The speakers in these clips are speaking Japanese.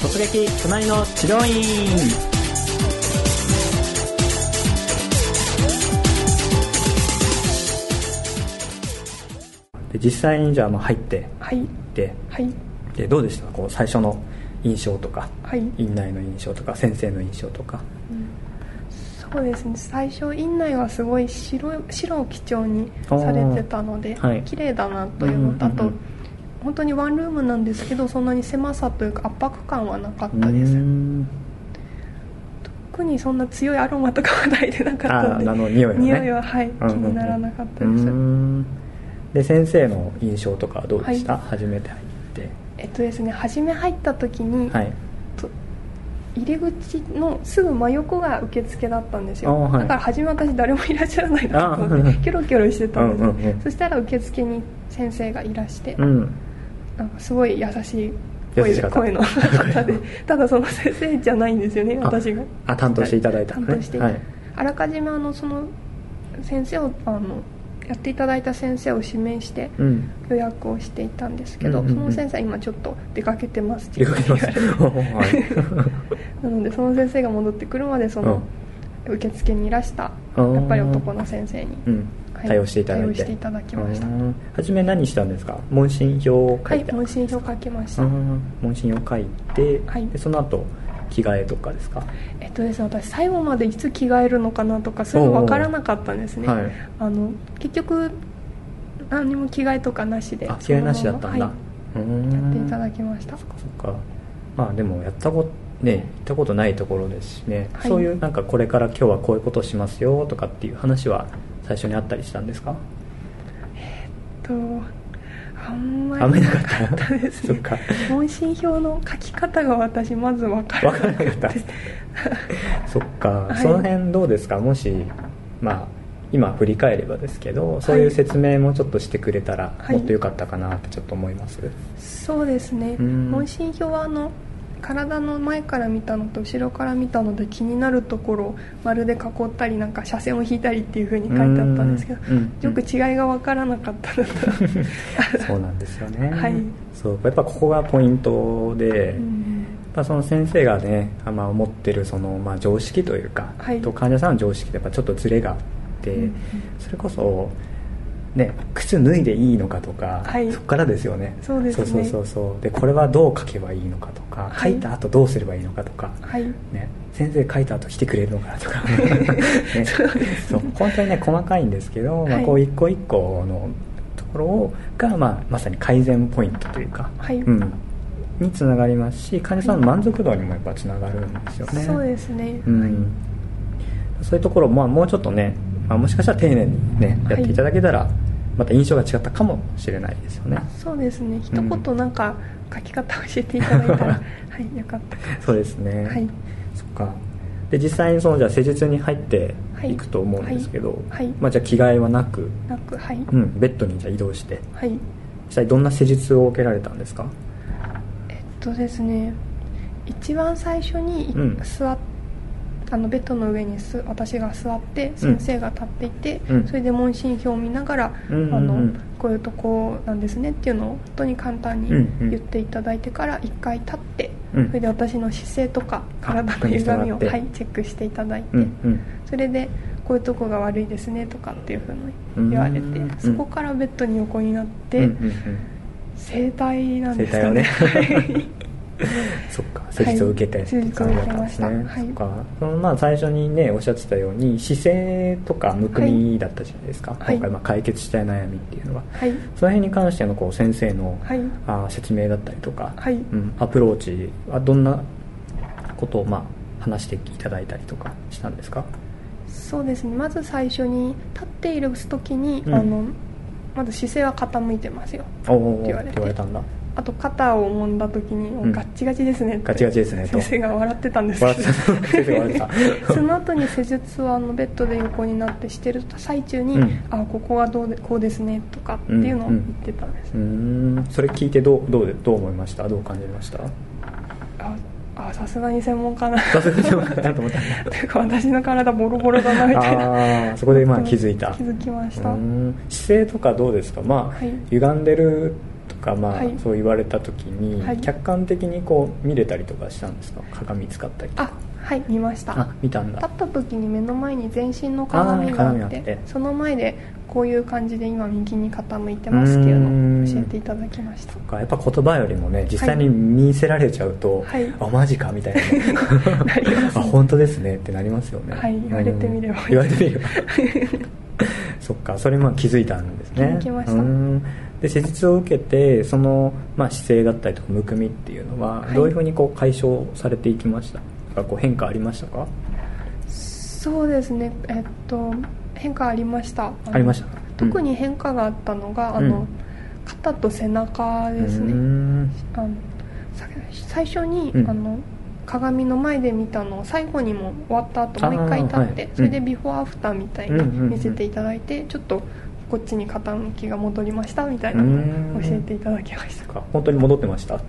突撃隣の治療院で実際にじゃあまあ入って。はい。ではい。でどうでした？こう最初の印象とかはい。院内の印象とか先生の印象とか。そうですね。最初院内はすごい白い白を基調にされてたので、はい。綺麗だなというのと、あとうんうんうん本当にワンルームなんですけどそんなに狭さというか圧迫感はなかっうたです。特にそんな強いアロマとかは抱いてなかったので。あの匂いはね。匂いは、はい、気にならなかったうです、で先生の印象とかはどうでした、は初めて入って。えっとですね初め入った時に、はい。と入り口のすぐ真横が受付だったんですよ、はい。だから初め私誰もいらっしゃらないなと思ってキョロキョロしてたんです、うんうんうん。そしたら受付に先生がいらして、うんなんかすごい優しい声優しかった。声の方で。ただその先生じゃないんですよねあ私が。あ担当していただいた。のね担当して、はい。あらかじめあのその先生をあのやっていただいた先生を指名してうん。予約をしていたんですけど、うんその先生は今ちょっと出かけてますって出かけてます。なのでその先生が戻ってくるまでその受付にいらしたうんやっぱり男の先生に、うん。はい対応していただいて。対応していただきました。うん。初め何したんですか？問診票を書はいいて、問診票書きました、うん問診を書いて、はい。でその後着替えとかですか？えっとですね私最後までいつ着替えるのかなとかそういうの分からなかったんですね、はい。あの結局何も着替えとかなしであ着替えなしだったんだ、はい、ん。やっていただきました。そっか。そっかまあでもやったことね行ったことないところですしね、はい。そういうなんかこれから今日はこういうことをしますよとかっていう話は最初にあったりしたんですか？とあんまあんまりりななかったですね。問診票の書き方が私まず分からなかった。そっか、はい。その辺どうですか？もしまあ今振り返ればですけどそういう説明もちょっとしてくれたらはい。もっと良かったかなってちょっと思います、そうですね。うん。問診票はあの体の前から見たのと後ろから見たので気になるところを丸で囲ったりなんか斜線を引いたりっていう風に書いてあったんですけどうんうんよく違いが分からなかったのと。そうなんですよね、はい。そうやっぱここがポイントで、うんやっぱその先生がね、あまあ、思ってるその、まあ、常識というか、はい。と患者さんの常識でやっぱちょっとズレがあって、うんうん。それこそ、ね、靴脱いでいいのかとか、はい。そこからですよね。そうですね。そうそうそうでこれはどう書けばいいのかとか、はい。書いた後どうすればいいのかとか、はい。ね、先生書いた後来てくれるのかなとか、ね、そう。本当にね細かいんですけど、まあ、はいこう一個一個のところをが、まあ、まさに改善ポイントというか、はい。うん、につながりますし患者さんの満足度にもやっぱつながるんですよね、そうですね、うん、そういうところを、まあ、もうちょっとね、まあ、もしかしたら丁寧にねやっていただけたら、また印象が違ったかもしれないですよね。そうですね。一言なんか書き方教えていただいたら、はいよかったかそうですね、はい。そっか。で実際にそのじゃあ施術に入ってい。くと思うんですけど、はい。はい。まあ、じゃあ着替えはなく、なくはい、うん、ベッドにじゃあ移動して。はい。実際どんな施術を受けられたんですか？えっとですね。一番最初にうん。座っあのベッドの上にす私が座って先生が立っていて、うん。それで問診票を見ながら、うんうんうん。あのこういうとこなんですねっていうのを本当に簡単に言っていただいてから一回立って、うん。それで私の姿勢とかあ体の歪みを、はい、チェックしていただいて、うんうん。それでこういうとこが悪いですねとかっていうふうに言われてうんそこからベッドに横になって、うんうんうん。整体なんですかね施術を受けてっていう感じだったんですね、はい。か。そのまあ最初にねおっしゃってたように姿勢とかむくみだったじゃないですか、はい。今回まあ解決したい悩みっていうのは、はい。その辺に関してのこう先生の、はい。あー説明だったりとか、はい。うん、アプローチはどんなことをまあ話していただいたりとかしたんですか？そうですね。まず最初に立っている時に、うん。あのまず姿勢は傾いてますよ。って言われて言われたんだあと肩を揉んだ時に、ん。ガッチガチですねってガチガチですねと。先生が笑ってたんです。笑ってた。先生が笑ってた。その後に施術はあのベッドで横になってしてる最中に、うん。あここはどうでこうですねとかっていうのを言ってたんです、うーん。それ聞いてどうどうでどう思いました？どう感じました？ああさすがに専門家な。さすがにそうかなと思ったというか私の体ボロボロだなみたいな。ああそこでまあ気づいた。気づきました。姿勢とかどうですか？まあ、はい。歪んでるか、まあはい。そう言われた時に、はい。客観的にこう見れたりとかしたんですか？鏡使ったりとあかはい見ました。あ見たんだ。立った時に目の前に全身の鏡があってその前でこういう感じで今右に傾いてますっていうのを教えていただきました。かやっぱ言葉よりもね実際に見せられちゃうと、はい。あマジかみたいな。なりますあ本当ですねってなりますよね。はい言われてみれば。うん言われてみれば。そっかそれも気づいたんですね。気づきました。うんで施術を受けてその、まあ、姿勢だったりとかむくみっていうのははい。どういうふうにこう解消されていきました？かこう変化ありましたか？そうですね。えっと変化ありました。のありました？特に変化があったのが、あのうん肩と背中ですうねん。あのさ最初に、うん。あの鏡の前で見たのを最後にも終わった後もう一回立って、はい。それでビフォーアフターみたいにうん。うん。うん。見せていただいて、ちょっとこっちに傾きが戻りましたみたいな教えていただきました。か。本当に戻ってました？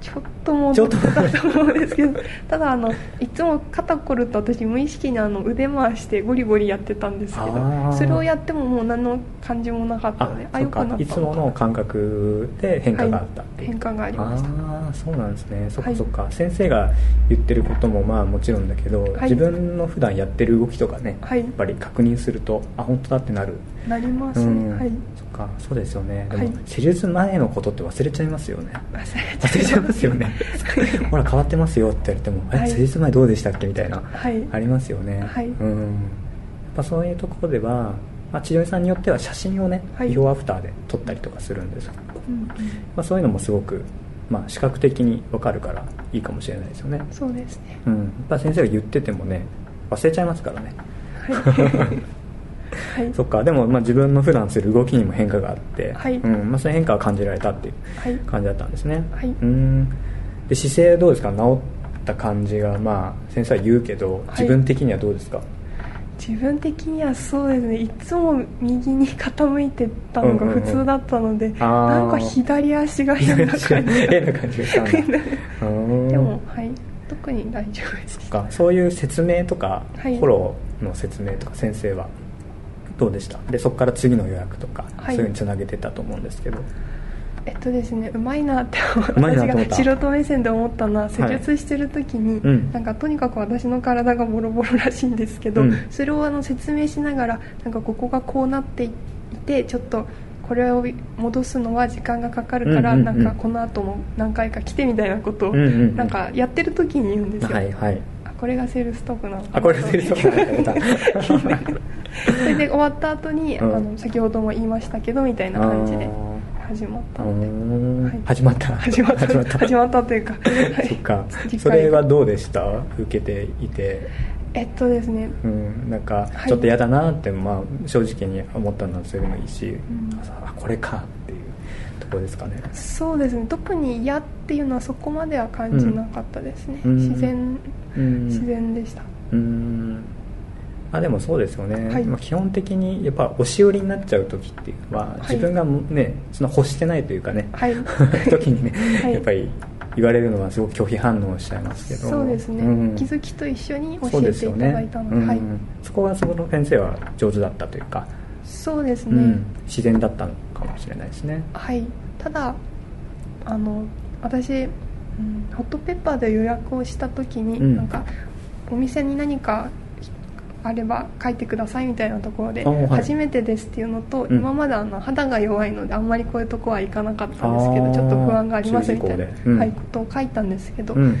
ちょっと戻ってたと思うんですけどただあのいつも肩こると私無意識にあの腕回してゴリゴリやってたんですけどそれをやってももう何の感じもなかったあのでそっか。良くなったいつもの感覚で変化があったっていう、はい。変化がありました。ああそうなんですね。そっはい。かそっか、先生が言ってることもまあもちろんだけど、はい。自分の普段やってる動きとかね、はい。やっぱり確認するとあ本当だってなる。なりますね、うん。はいかそうですよね。でも、はい。施術前のことって忘れちゃいますよね。忘れちゃいます。よね。ほら変わってますよって言われても、はい。え施術前どうでしたっけみたいな、はい。ありますよね、はい。うん。やっぱそういうところでは、まあ、治療院さんによっては写真をね、はい。ビフォーアフターで撮ったりとかするんですようんうん。まあ、そういうのもすごく、まあ、視覚的に分かるからいいかもしれないですよね、そうですね。うん、やっぱ先生が言っててもね忘れちゃいますからね。はい、はい、そっか。でもまあ自分の普段する動きにも変化があって、はい。うん。まあ、その変化を感じられたっていうはい。感じだったんですね、はい。うん。で姿勢どうですか？治った感じがまあ先生は言うけどはい。自分的にはどうですか、自分的にはそうですね。いつも右に傾いてたのが普通だったので、あー。なんか左足が変な感じ。変な感じがした でもはい。特に大丈夫です。か。そういう説明とか、はい。フォローの説明とか先生はどうでした？でそこから次の予約とか、はい。そういうふうにつなげてたと思うんですけど。えっとですねうまいなって私が素人目線で思ったのは施術してる時に、うん。なんかとにかく私の体がボロボロらしいんですけど、うん。それをあの説明しながらなんかここがこうなっていてちょっとこれを戻すのは時間がかかるから、なんかこの後も何回か来てみたいなことを、なんかやってる時に言うんですよ、はいはい。あこれがセールストークなのあこれセールストークなんだ。それで終わった後に、うん。あの先ほども言いましたけどみたいな感じで始まったので。はい。始まった。始まった。始まった。というか、はい。そっか。それはどうでした？受けていて。えっとですね。うん、なんかはい。ちょっと嫌だなって、まあ、正直に思ったのはそれでもいいし、ん。あこれかころですかね？そうですね。特に嫌っていうのはそこまでは感じなかったですね、うん。自然うん。自然でした。うん。あでもそうですよね、はい。まあ、基本的にやっぱ押し売りになっちゃう時っていうのは、い。自分がねその欲してないというかね、はい。時にね、はい。やっぱり言われるのはすごく拒否反応しちゃいますけど。そうですね、ん。気づきと一緒に教えていただいたのでうんはい。そこはそこの先生は上手だったというか、そうですね、うん、自然だったのかもしれないですね。はいただあの私、うん、ホットペッパーで予約をした時に、うん。なんかお店に何かあれば書いてくださいみたいなところで、あはい。初めてですっていうのと、うん。今まであの肌が弱いのであんまりこういうとこは行かなかったんですけどちょっと不安がありますみたいな、うん。はい、ことを書いたんですけど、うん。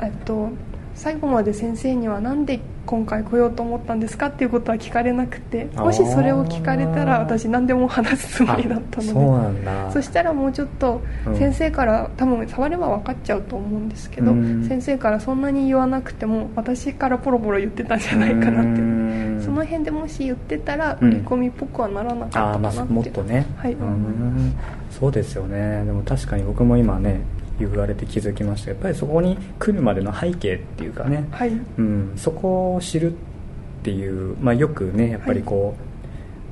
えっと最後まで先生にはなんで今回来ようと思ったんですかっていうことは聞かれなくてもしそれを聞かれたら私何でも話すつもりだったのであそしたらもうちょっとうん先生から、多分触れば分かっちゃうと思うんですけど、うん。先生からそんなに言わなくても私からポロポロ言ってたんじゃないかなってう。ん。その辺でもし言ってたらうん。売り込みっぽくはならなかったああまあかなって、もっとね。はい。うん。そうですよね。でも確かに僕も今ね言われて気づきました。やっぱりそこに来るまでの背景っていうかね、はい。うん、そこを知るっていう、まあ、よくねやっぱりこ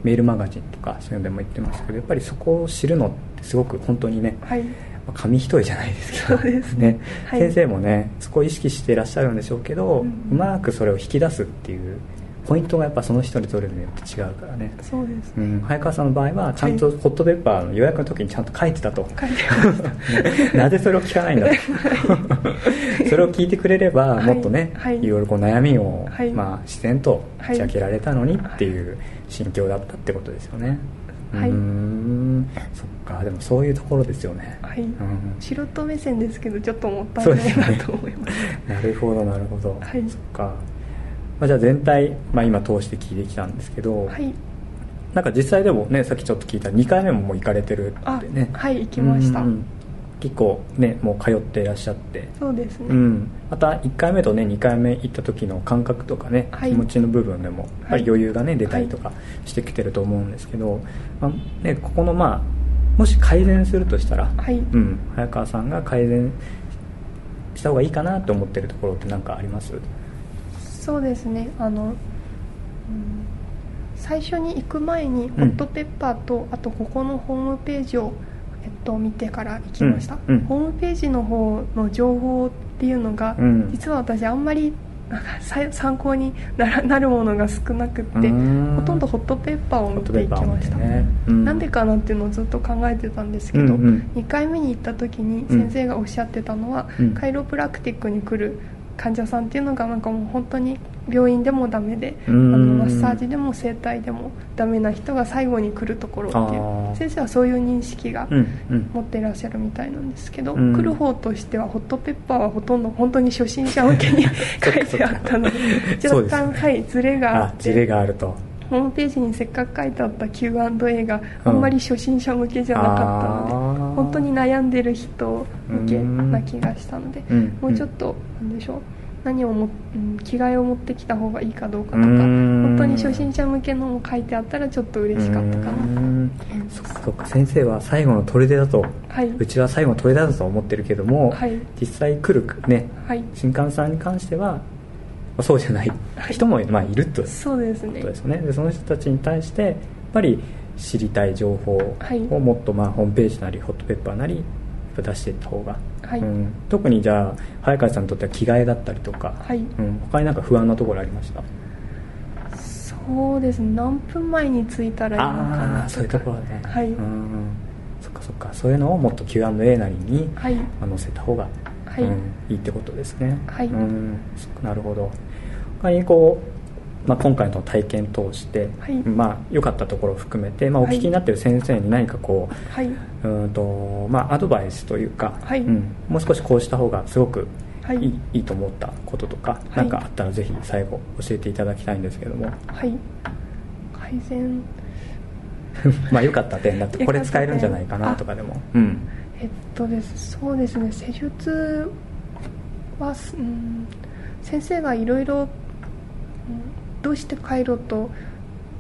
う、メールマガジンとかそういうのでも言ってますけどやっぱりそこを知るのってすごく本当にねはい。まあ紙一重じゃないですけどすね。はい。先生もねそこを意識していらっしゃるんでしょうけど、ううん。まくそれを引き出すっていうポイントがやっぱその人に取れるによって違うからね。そうです。うん、早川さんの場合はちゃんとホットペッパーの予約の時にちゃんと書いてたと、書いてました なぜそれを聞かないんだと。それを聞いてくれればはい。もっとね、はい。いろいろこう悩みを、はい。まあ、自然とはい。打ち明けられたのにっていう心境だったってことですよね、はい。うーん。そっか。でもそういうところですよね、はい、うん。素人目線ですけどちょっともったいないなと思います。なるほどなるほど、はい。そっか、まあ、じゃあ全体、まあ、今通して聞いてきたんですけど、はい。なんか実際でもねさっきちょっと聞いた2回目ももう行かれてるあってね。はい行きました。うんうん結構ねもう通っていらっしゃって。そうですね、うん、また1回目とね2回目行った時の感覚とかね、はい。気持ちの部分でもやっぱり余裕がね、出たりとかはしてきてると思うんですけど、まあね、ここのまあもし改善するとしたら、はい。うん、早川さんが改善した方がいいかなと思ってるところって何かあります？そうですね。あの、うん最初に行く前にホットペッパーと、あとここのホームページを、えっと、見てから行きました、うん。うん。ホームページの方の情報っていうのが、うん。実は私あんまり参考になら なるものが少なくってほとんどホットペッパーを見ホットペていきました、ね。うん。なんでかなっていうのをずっと考えてたんですけど、うんうん。2回目に行った時にうん先生がおっしゃってたのは、うん。カイロプラクティックに来る患者さんっていうのがなんかもう本当に病院でもダメであうん。のマッサージでも整体でもダメな人が最後に来るところっていう先生はそういう認識が持っていらっしゃるみたいなんですけど、うん。来る方としてはホットペッパーはほとんど本当に初心者向けに書いてあったので若干、はい、ズレがあってあ事例があるとホームページにせっかく書いてあった Q&A があんまり初心者向けじゃなかったので、本当に悩んでる人向けな気がしたので、うん。もうちょっとなんでしょう。何をも、うん、着替えを持ってきた方がいいかどうかとかうん。本当に初心者向けのも書いてあったらちょっと嬉しかったかな。そっか先生は最後の砦だと、はい。うちは最後の砦だと思ってるけども、はい。実際来るねはい。新刊さんに関しては、まあそうじゃないはい。人も、まあ、いるというそうですね。ですよね。でその人たちに対してやっぱり知りたい情報はい。をもっと、まあ、ホームページなりホットペッパーなり出していった方が、はい。うん、特にじゃあ早川さんにとっては着替えだったりとか、はい。うん、他になんか不安なところありました？そうですね。何分前に着いたらいいのかあな。あそういうところね。はい。うん。そっかそっか。そういうのをもっと Q&A なりに、はい。まあ載せた方が、はい。うん、いいってことですね。はい。うん。なるほど。他にこう、まあ、今回の体験通して、はい。まあ良かったところを含めて、まあ、お聞きになってる先生に何かこう、はい。うんとまあ、アドバイスというか、はい。うん、もう少しこうした方がすごくはいいい,、い、いと思ったこととか、い。何かあったらぜひ最後教えていただきたいんですけども。はい。改善。まあ良かった点だと これ使えるんじゃないかなとかでも。うん。えっとです。そうですね。施術は、うん、先生がいろいろうんどうして回路と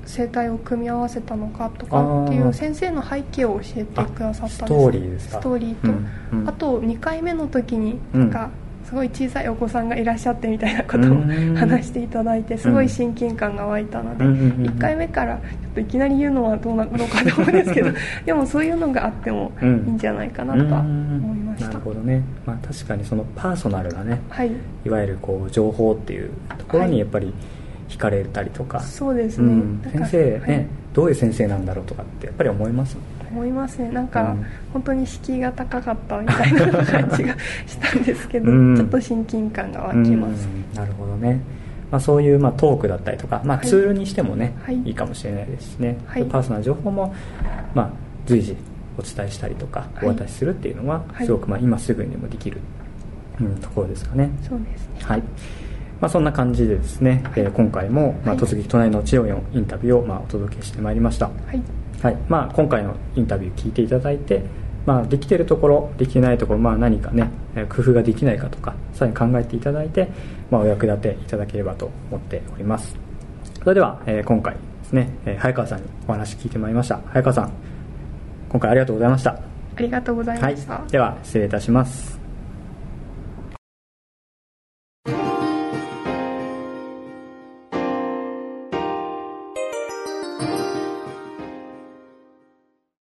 整体を組み合わせたのかとかっていう先生の背景を教えてくださったんです。あストーリーですか？ストーリーと、うんうん。あと2回目の時にうんなん。かすごい小さいお子さんがいらっしゃってみたいなことをうん。話していただいてすごい親近感が湧いたのでうんうんうんうん。1回目からちょっといきなり言うのはどうなのかと思うんですけど でもそういうのがあってもいいんじゃないかなとは思いましなたるほどね、まあ、確かにそのパーソナルなねはい。いわゆるこう情報っていうところはいにやっぱり惹かれたりとか、そうですね、うん、先生ね、はい。どういう先生なんだろうとかってやっぱり思います？思いますね。なんか、うん。本当に敷居が高かったみたいな感じがしたんですけど、うん。ちょっと親近感が湧きます、うん。なるほどね、まあ、そういうまあトークだったりとか、まあ、はい。ツールにしてもね、はい。い、いかもしれないですしね、はい。パーソナル情報も、まあ、随時お伝えしたりとかはい。お渡しするっていうのははい。すごくまあ今すぐにでもできる、うん、ところですかね。そうですね。はいまあ、そんな感じでですね、えー今回も、まあ、はい。突撃隣の千代のインタビューを、まあ、お届けしてまいりました、はい。はい。まあ、今回のインタビュー聞いていただいて、まあ、できてるところできてないところ、まあ、何かねえー工夫ができないかとかさらに考えていただいて、まあ、お役立ていただければと思っております。それでは、えー今回ですね、えー早川さんにお話聞いてまいりました。早川さん今回ありがとうございました。ありがとうございました、はい、では失礼いたします